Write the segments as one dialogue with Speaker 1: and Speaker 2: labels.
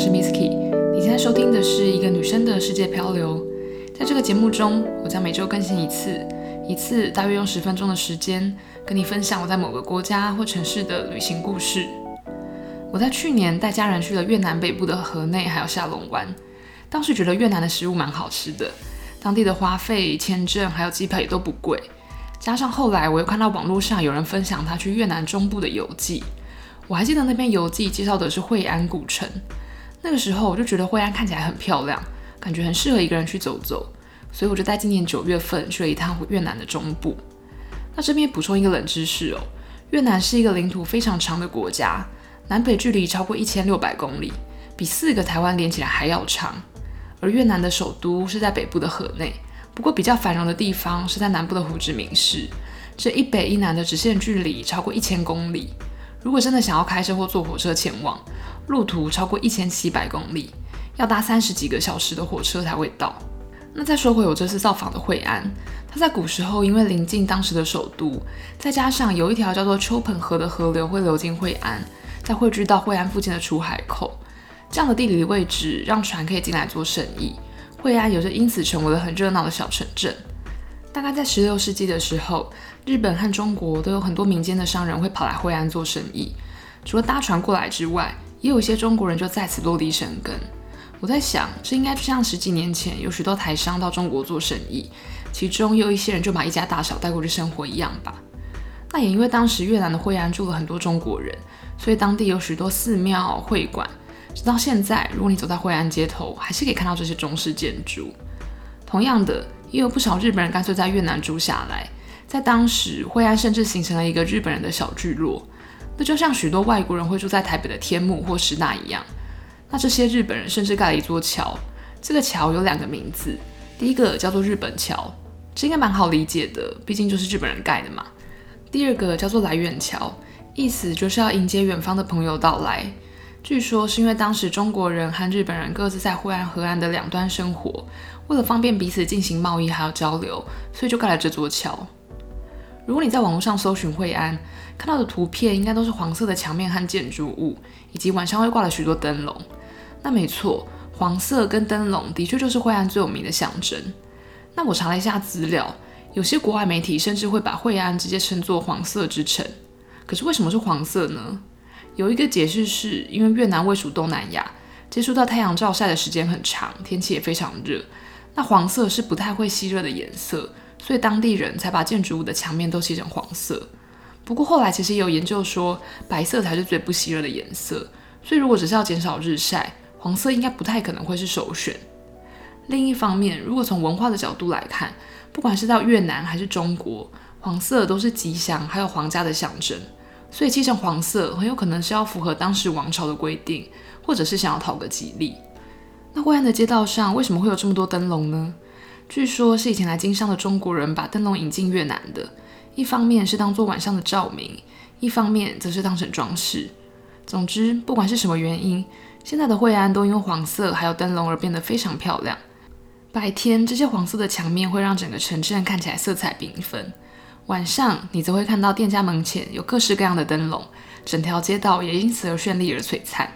Speaker 1: 是 Misky，你现在收听的是一个女生的世界漂流。在这个节目中，我将每周更新一次，一次大约用十分钟的时间，跟你分享我在某个国家或城市的旅行故事。我在去年带家人去了越南北部的河内，还有下龙湾。当时觉得越南的食物蛮好吃的，当地的花费、签证还有机票也都不贵。加上后来我又看到网络上有人分享他去越南中部的游记。我还记得那篇游记介绍的是惠安古城，那个时候我就觉得惠安看起来很漂亮，感觉很适合一个人去走走，所以我就在今年九月份去了一趟越南的中部。那这边补充一个冷知识哦，越南是一个领土非常长的国家，南北距离超过一千六百公里，比四个台湾连起来还要长。而越南的首都是在北部的河内，不过比较繁荣的地方是在南部的胡志明市，这一北一南的直线距离超过一千公里。如果真的想要开车或坐火车前往，路途超过一千七百公里，要搭三十几个小时的火车才会到。那再说回我这次造访的惠安，它在古时候因为临近当时的首都，再加上有一条叫做秋盆河的河流会流经惠安，再汇聚到惠安附近的出海口，这样的地理位置让船可以进来做生意，惠安也就因此成为了很热闹的小城镇。大概在十六世纪的时候，日本和中国都有很多民间的商人会跑来惠安做生意。除了搭船过来之外，也有一些中国人就在此落地生根。我在想，这应该就像十几年前有许多台商到中国做生意，其中有一些人就把一家大小带过去生活一样吧。那也因为当时越南的惠安住了很多中国人，所以当地有许多寺庙、会馆。直到现在，如果你走在惠安街头，还是可以看到这些中式建筑。同样的。也有不少日本人干脆在越南住下来，在当时，惠安甚至形成了一个日本人的小聚落。那就像许多外国人会住在台北的天母或师大一样。那这些日本人甚至盖了一座桥，这个桥有两个名字，第一个叫做日本桥，这应该蛮好理解的，毕竟就是日本人盖的嘛。第二个叫做来远桥，意思就是要迎接远方的朋友到来。据说是因为当时中国人和日本人各自在惠安河岸的两端生活，为了方便彼此进行贸易还有交流，所以就盖了这座桥。如果你在网络上搜寻惠安，看到的图片应该都是黄色的墙面和建筑物，以及晚上会挂了许多灯笼。那没错，黄色跟灯笼的确就是惠安最有名的象征。那我查了一下资料，有些国外媒体甚至会把惠安直接称作“黄色之城”。可是为什么是黄色呢？有一个解释是因为越南位属东南亚，接触到太阳照晒的时间很长，天气也非常热。那黄色是不太会吸热的颜色，所以当地人才把建筑物的墙面都漆成黄色。不过后来其实也有研究说，白色才是最不吸热的颜色。所以如果只是要减少日晒，黄色应该不太可能会是首选。另一方面，如果从文化的角度来看，不管是到越南还是中国，黄色都是吉祥还有皇家的象征。所以漆成黄色很有可能是要符合当时王朝的规定，或者是想要讨个吉利。那惠安的街道上为什么会有这么多灯笼呢？据说是以前来经商的中国人把灯笼引进越南的，一方面是当做晚上的照明，一方面则是当成装饰。总之，不管是什么原因，现在的惠安都因为黄色还有灯笼而变得非常漂亮。白天这些黄色的墙面会让整个城镇看起来色彩缤纷。晚上，你则会看到店家门前有各式各样的灯笼，整条街道也因此而绚丽而璀璨。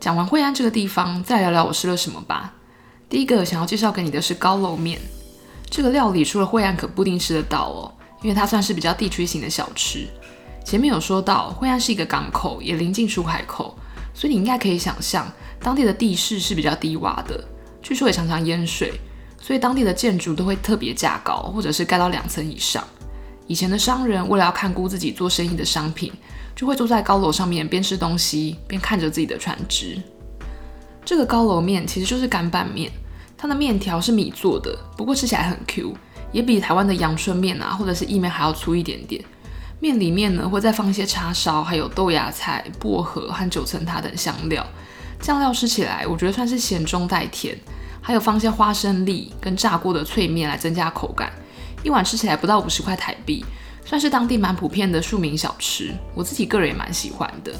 Speaker 1: 讲完惠安这个地方，再聊聊我吃了什么吧。第一个想要介绍给你的是高楼面，这个料理除了惠安可不定吃得到哦，因为它算是比较地区型的小吃。前面有说到，惠安是一个港口，也临近出海口，所以你应该可以想象，当地的地势是比较低洼的，据说也常常淹水，所以当地的建筑都会特别架高，或者是盖到两层以上。以前的商人为了要看顾自己做生意的商品，就会坐在高楼上面边吃东西边看着自己的船只。这个高楼面其实就是干拌面，它的面条是米做的，不过吃起来很 Q，也比台湾的阳春面啊或者是意面还要粗一点点。面里面呢会再放一些叉烧，还有豆芽菜、薄荷和九层塔等香料，酱料吃起来我觉得算是咸中带甜，还有放些花生粒跟炸过的脆面来增加口感。一碗吃起来不到五十块台币，算是当地蛮普遍的庶民小吃。我自己个人也蛮喜欢的。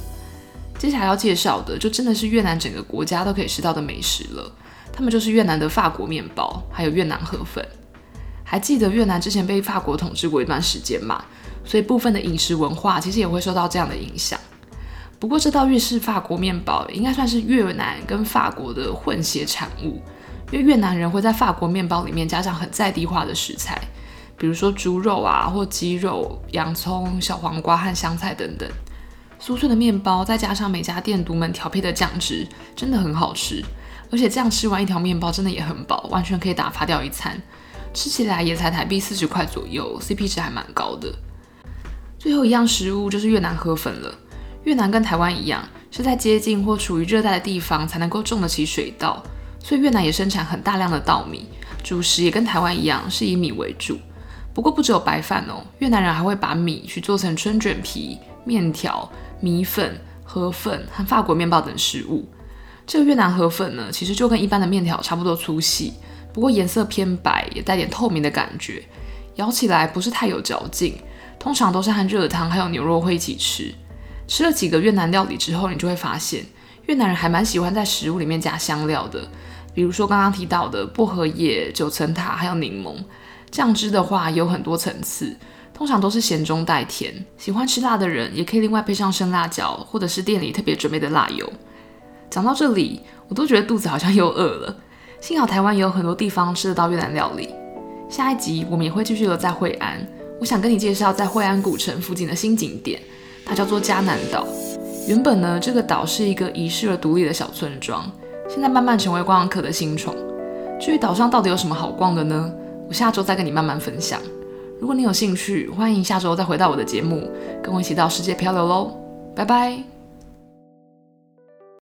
Speaker 1: 接下来要介绍的，就真的是越南整个国家都可以吃到的美食了。他们就是越南的法国面包，还有越南河粉。还记得越南之前被法国统治过一段时间嘛？所以部分的饮食文化其实也会受到这样的影响。不过这道越式法国面包应该算是越南跟法国的混血产物，因为越南人会在法国面包里面加上很在地化的食材，比如说猪肉啊或鸡肉、洋葱、小黄瓜和香菜等等。酥脆的面包再加上每家店独门调配的酱汁，真的很好吃。而且这样吃完一条面包真的也很饱，完全可以打发掉一餐。吃起来也才台币四十块左右，CP 值还蛮高的。最后一样食物就是越南河粉了。越南跟台湾一样，是在接近或处于热带的地方才能够种得起水稻，所以越南也生产很大量的稻米，主食也跟台湾一样是以米为主。不过不只有白饭哦，越南人还会把米去做成春卷皮、面条、米粉、河粉和法国面包等食物。这个越南河粉呢，其实就跟一般的面条差不多粗细，不过颜色偏白，也带点透明的感觉，咬起来不是太有嚼劲。通常都是和热汤还有牛肉会一起吃。吃了几个越南料理之后，你就会发现越南人还蛮喜欢在食物里面加香料的，比如说刚刚提到的薄荷叶、九层塔还有柠檬。酱汁的话有很多层次，通常都是咸中带甜。喜欢吃辣的人也可以另外配上生辣椒，或者是店里特别准备的辣油。讲到这里，我都觉得肚子好像又饿了。幸好台湾也有很多地方吃得到越南料理。下一集我们也会继续留在惠安，我想跟你介绍在惠安古城附近的新景点。它叫做嘉南岛。原本呢，这个岛是一个遗世而独立的小村庄，现在慢慢成为观光客的新宠。至于岛上到底有什么好逛的呢？我下周再跟你慢慢分享。如果你有兴趣，欢迎下周再回到我的节目，跟我一起到世界漂流喽。拜拜。